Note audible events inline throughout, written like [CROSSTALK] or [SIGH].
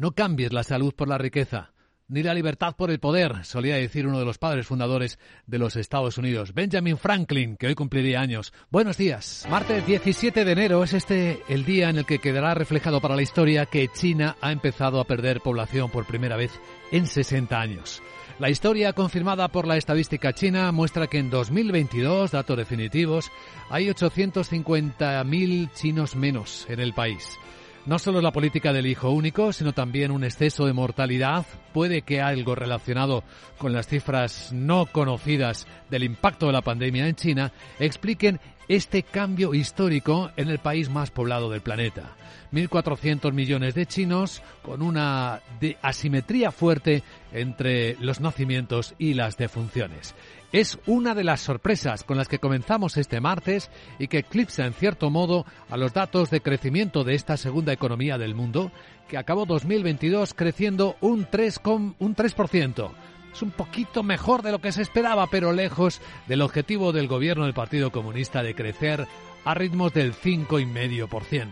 No cambies la salud por la riqueza ni la libertad por el poder, solía decir uno de los padres fundadores de los Estados Unidos, Benjamin Franklin, que hoy cumpliría años. Buenos días. Martes 17 de enero es este el día en el que quedará reflejado para la historia que China ha empezado a perder población por primera vez en 60 años. La historia confirmada por la estadística china muestra que en 2022, datos definitivos, hay 850.000 chinos menos en el país. No solo la política del hijo único, sino también un exceso de mortalidad. Puede que algo relacionado con las cifras no conocidas del impacto de la pandemia en China expliquen este cambio histórico en el país más poblado del planeta. 1.400 millones de chinos con una asimetría fuerte entre los nacimientos y las defunciones es una de las sorpresas con las que comenzamos este martes y que eclipsa en cierto modo a los datos de crecimiento de esta segunda economía del mundo, que acabó 2022 creciendo un 3%. Un 3%. Es un poquito mejor de lo que se esperaba, pero lejos del objetivo del gobierno del Partido Comunista de crecer a ritmos del 5,5%.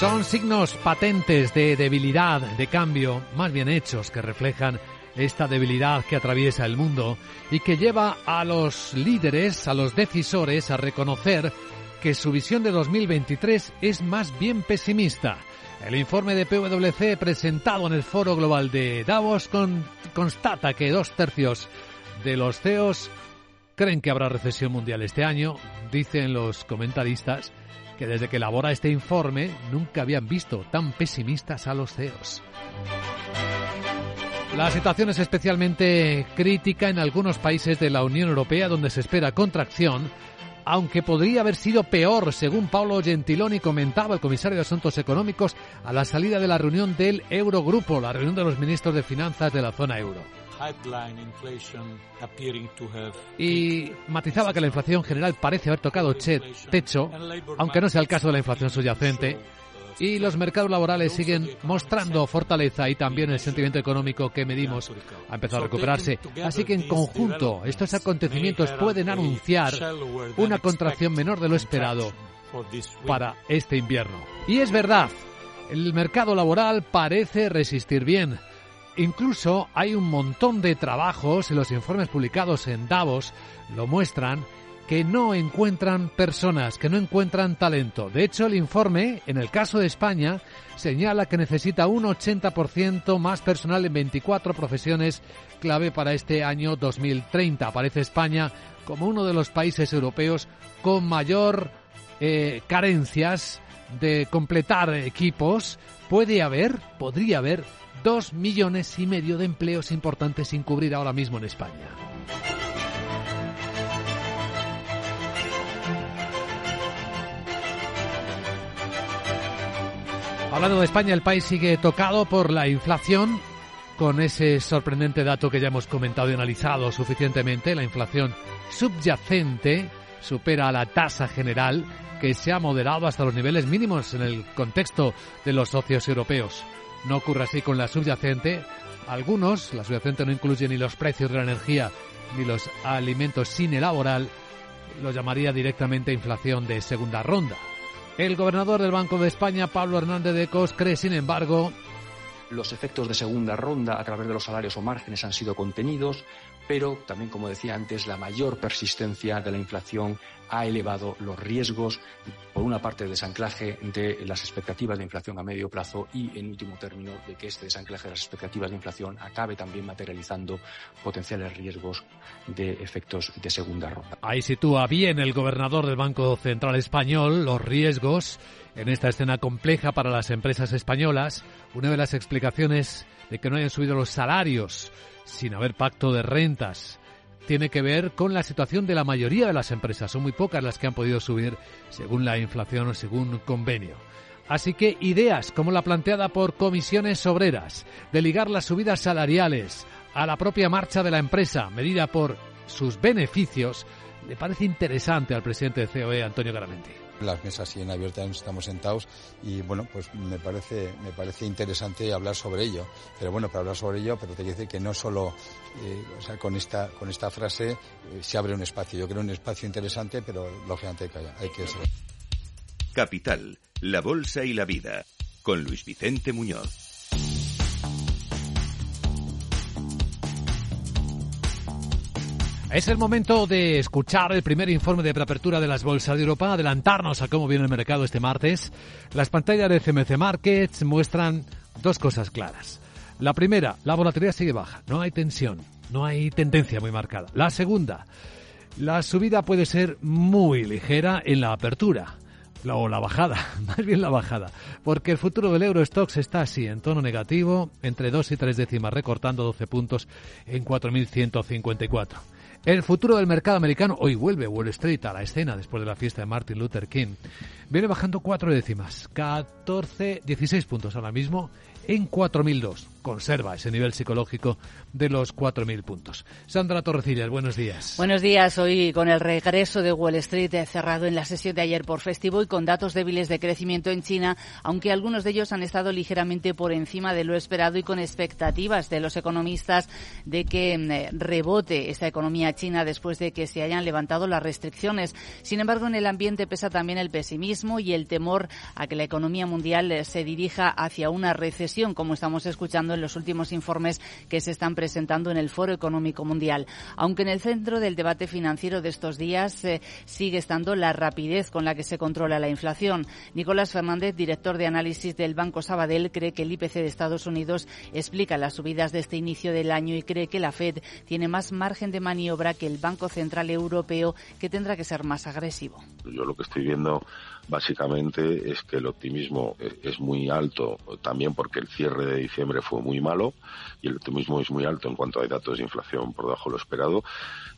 Son signos patentes de debilidad, de cambio, más bien hechos que reflejan esta debilidad que atraviesa el mundo y que lleva a los líderes, a los decisores, a reconocer que su visión de 2023 es más bien pesimista. El informe de PwC presentado en el Foro Global de Davos constata que dos tercios de los CEOs creen que habrá recesión mundial este año, dicen los comentaristas, que desde que elabora este informe nunca habían visto tan pesimistas a los CEOs. La situación es especialmente crítica en algunos países de la Unión Europea donde se espera contracción, aunque podría haber sido peor, según Paolo Gentiloni comentaba el comisario de Asuntos Económicos a la salida de la reunión del Eurogrupo, la reunión de los ministros de Finanzas de la zona euro. Y matizaba que la inflación general parece haber tocado techo, aunque no sea el caso de la inflación subyacente. Y los mercados laborales siguen mostrando fortaleza y también el sentimiento económico que medimos ha empezado a recuperarse. Así que en conjunto estos acontecimientos pueden anunciar una contracción menor de lo esperado para este invierno. Y es verdad, el mercado laboral parece resistir bien. Incluso hay un montón de trabajos, en los informes publicados en Davos lo muestran, que no encuentran personas, que no encuentran talento. De hecho, el informe, en el caso de España, señala que necesita un 80% más personal en 24 profesiones clave para este año 2030. Aparece España como uno de los países europeos con mayor eh, carencias de completar equipos. Puede haber, podría haber dos millones y medio de empleos importantes sin cubrir ahora mismo en España. Hablando de España, el país sigue tocado por la inflación, con ese sorprendente dato que ya hemos comentado y analizado suficientemente. La inflación subyacente supera la tasa general, que se ha moderado hasta los niveles mínimos en el contexto de los socios europeos. No ocurre así con la subyacente. Algunos, la subyacente no incluye ni los precios de la energía ni los alimentos sin elaborar, lo llamaría directamente inflación de segunda ronda. El gobernador del Banco de España, Pablo Hernández de Cos, cree, sin embargo, los efectos de segunda ronda a través de los salarios o márgenes han sido contenidos, pero también, como decía antes, la mayor persistencia de la inflación ha elevado los riesgos, por una parte, de desanclaje de las expectativas de inflación a medio plazo y, en último término, de que este desanclaje de las expectativas de inflación acabe también materializando potenciales riesgos de efectos de segunda ronda. Ahí sitúa bien el gobernador del Banco Central Español los riesgos en esta escena compleja para las empresas españolas. Una de las explicaciones de que no hayan subido los salarios sin haber pacto de rentas tiene que ver con la situación de la mayoría de las empresas. Son muy pocas las que han podido subir según la inflación o según convenio. Así que ideas como la planteada por comisiones obreras de ligar las subidas salariales a la propia marcha de la empresa, medida por sus beneficios, le parece interesante al presidente de COE, Antonio Garamendi. Las mesas siguen abiertas, estamos sentados y bueno, pues me parece, me parece interesante hablar sobre ello. Pero bueno, para hablar sobre ello, pero te quiero decir que no solo, eh, con esta, con esta frase eh, se abre un espacio. Yo creo un espacio interesante, pero lógicamente hay que, hay que ser. Capital, la bolsa y la vida, con Luis Vicente Muñoz. Es el momento de escuchar el primer informe de preapertura de las bolsas de Europa, adelantarnos a cómo viene el mercado este martes. Las pantallas de CMC Markets muestran dos cosas claras. La primera, la volatilidad sigue baja, no hay tensión, no hay tendencia muy marcada. La segunda, la subida puede ser muy ligera en la apertura. O la bajada, [LAUGHS] más bien la bajada, porque el futuro del Eurostox está así, en tono negativo, entre 2 y 3 décimas, recortando 12 puntos en 4.154. El futuro del mercado americano, hoy vuelve Wall Street a la escena después de la fiesta de Martin Luther King, viene bajando cuatro décimas, 14, 16 puntos ahora mismo en 4.002. Conserva ese nivel psicológico de los 4.000 puntos. Sandra Torrecillas, buenos días. Buenos días. Hoy con el regreso de Wall Street eh, cerrado en la sesión de ayer por festivo y con datos débiles de crecimiento en China, aunque algunos de ellos han estado ligeramente por encima de lo esperado y con expectativas de los economistas de que mm, eh, rebote esa economía china después de que se hayan levantado las restricciones. Sin embargo, en el ambiente pesa también el pesimismo y el temor a que la economía mundial eh, se dirija hacia una recesión como estamos escuchando en los últimos informes que se están presentando en el Foro Económico Mundial. Aunque en el centro del debate financiero de estos días eh, sigue estando la rapidez con la que se controla la inflación. Nicolás Fernández, director de análisis del Banco Sabadell, cree que el IPC de Estados Unidos explica las subidas de este inicio del año y cree que la Fed tiene más margen de maniobra que el Banco Central Europeo, que tendrá que ser más agresivo. Yo lo que estoy viendo básicamente es que el optimismo eh, es muy alto, también porque el cierre de diciembre fue muy malo y el optimismo es muy alto en cuanto hay datos de inflación por debajo de lo esperado.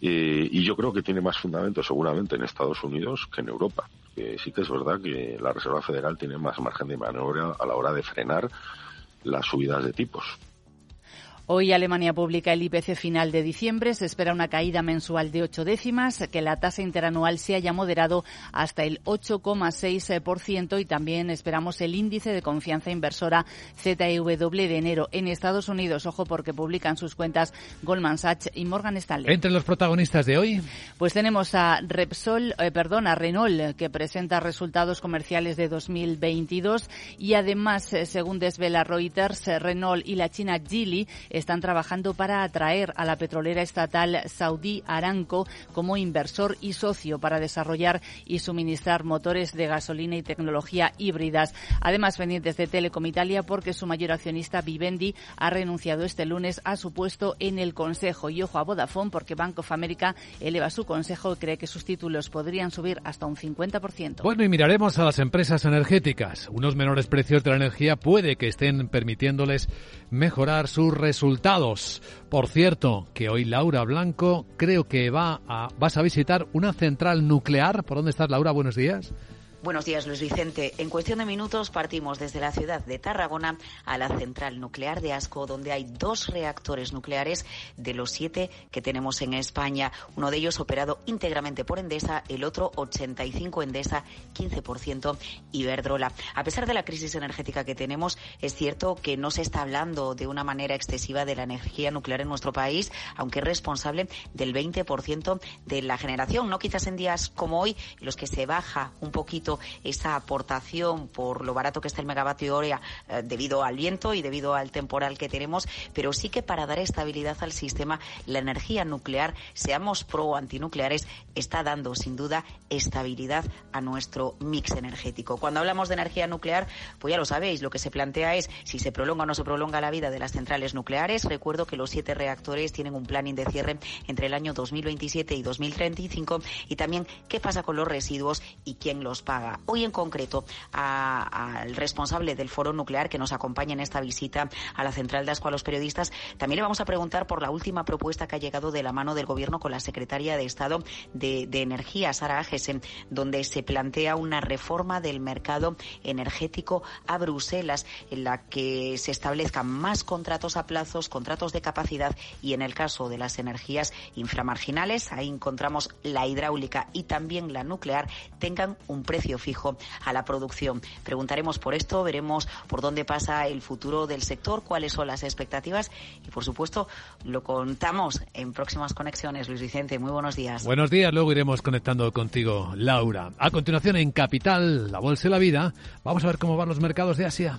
y yo creo que tiene más fundamento seguramente en Estados Unidos que en Europa. Que sí que es verdad que la Reserva Federal tiene más margen de maniobra a la hora de frenar las subidas de tipos. Hoy Alemania publica el IPC final de diciembre. Se espera una caída mensual de ocho décimas, que la tasa interanual se haya moderado hasta el 8,6% y también esperamos el índice de confianza inversora ZEW de enero en Estados Unidos. Ojo porque publican sus cuentas Goldman Sachs y Morgan Stanley. Entre los protagonistas de hoy, pues tenemos a Repsol, eh, perdón, a Renault que presenta resultados comerciales de 2022 y además, eh, según desvela Reuters, Renault y la China Geely están trabajando para atraer a la petrolera estatal Saudí Aramco como inversor y socio para desarrollar y suministrar motores de gasolina y tecnología híbridas. Además, pendientes de Telecom Italia porque su mayor accionista Vivendi ha renunciado este lunes a su puesto en el Consejo. Y ojo a Vodafone porque Bank of America eleva su consejo y cree que sus títulos podrían subir hasta un 50%. Bueno, y miraremos a las empresas energéticas. Unos menores precios de la energía puede que estén permitiéndoles mejorar sus resultados. Por cierto, que hoy Laura Blanco creo que va a, vas a visitar una central nuclear. ¿Por dónde estás, Laura? Buenos días. Buenos días, Luis Vicente. En cuestión de minutos partimos desde la ciudad de Tarragona a la central nuclear de Asco, donde hay dos reactores nucleares de los siete que tenemos en España. Uno de ellos operado íntegramente por Endesa, el otro 85 Endesa, 15% Iberdrola. A pesar de la crisis energética que tenemos, es cierto que no se está hablando de una manera excesiva de la energía nuclear en nuestro país, aunque es responsable del 20% de la generación. No quizás en días como hoy, en los que se baja un poquito esa aportación por lo barato que está el megavatio hora eh, debido al viento y debido al temporal que tenemos, pero sí que para dar estabilidad al sistema, la energía nuclear, seamos pro o antinucleares, está dando sin duda estabilidad a nuestro mix energético. Cuando hablamos de energía nuclear, pues ya lo sabéis, lo que se plantea es si se prolonga o no se prolonga la vida de las centrales nucleares. Recuerdo que los siete reactores tienen un planning de cierre entre el año 2027 y 2035 y también qué pasa con los residuos y quién los paga. Hoy en concreto al responsable del foro nuclear que nos acompaña en esta visita a la central de Asco a los periodistas, también le vamos a preguntar por la última propuesta que ha llegado de la mano del gobierno con la secretaria de Estado de, Energía, Sara Agesen, donde se plantea una reforma del mercado energético a Bruselas en la que se establezcan más contratos a plazos, contratos de capacidad y en el caso de las energías inframarginales, ahí encontramos la hidráulica y también la nuclear, tengan un precio fijo a la producción. Preguntaremos por esto, veremos por dónde pasa el futuro del sector, cuáles son las expectativas y, por supuesto, lo contamos en próximas conexiones. Luis Vicente, muy buenos días. Buenos días, luego iremos conectando contigo, Laura. A continuación, en Capital, la Bolsa y la Vida, vamos a ver cómo van los mercados de Asia.